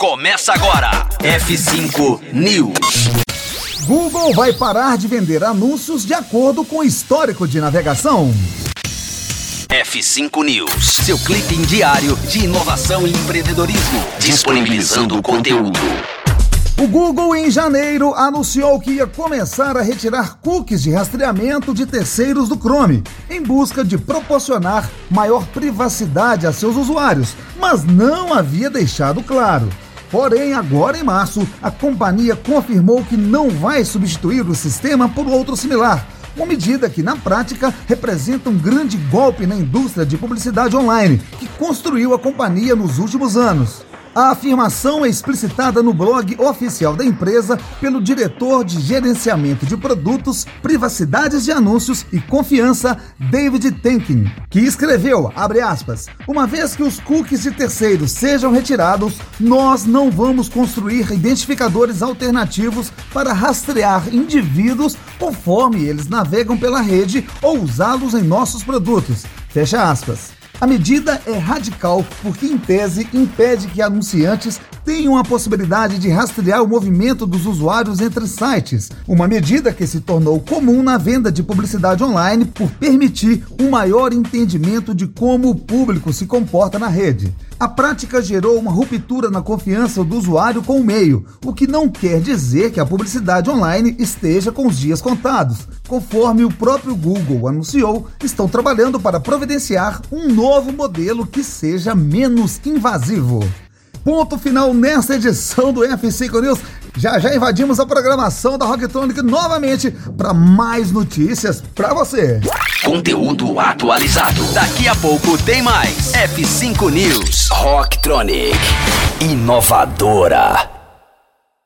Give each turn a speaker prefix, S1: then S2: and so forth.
S1: Começa agora. F5 News.
S2: Google vai parar de vender anúncios de acordo com o histórico de navegação.
S1: F5 News, seu clipe diário de inovação e empreendedorismo, disponibilizando o conteúdo.
S2: O Google, em janeiro, anunciou que ia começar a retirar cookies de rastreamento de terceiros do Chrome, em busca de proporcionar maior privacidade a seus usuários, mas não havia deixado claro. Porém, agora em março, a companhia confirmou que não vai substituir o sistema por outro similar. Uma medida que, na prática, representa um grande golpe na indústria de publicidade online, que construiu a companhia nos últimos anos. A afirmação é explicitada no blog oficial da empresa pelo diretor de gerenciamento de produtos, privacidades de anúncios e confiança, David Tenkin, que escreveu, aspas, uma vez que os cookies de terceiros sejam retirados, nós não vamos construir identificadores alternativos para rastrear indivíduos conforme eles navegam pela rede ou usá-los em nossos produtos. Fecha aspas. A medida é radical porque, em tese, impede que anunciantes tenham a possibilidade de rastrear o movimento dos usuários entre sites, uma medida que se tornou comum na venda de publicidade online por permitir um maior entendimento de como o público se comporta na rede. A prática gerou uma ruptura na confiança do usuário com o meio, o que não quer dizer que a publicidade online esteja com os dias contados. Conforme o próprio Google anunciou, estão trabalhando para providenciar um novo modelo que seja menos invasivo. Ponto final nesta edição do F5 News. Já já invadimos a programação da Rocktronic novamente para mais notícias para você.
S1: Conteúdo atualizado. Daqui a pouco tem mais. F5 News. Rocktronic. Inovadora.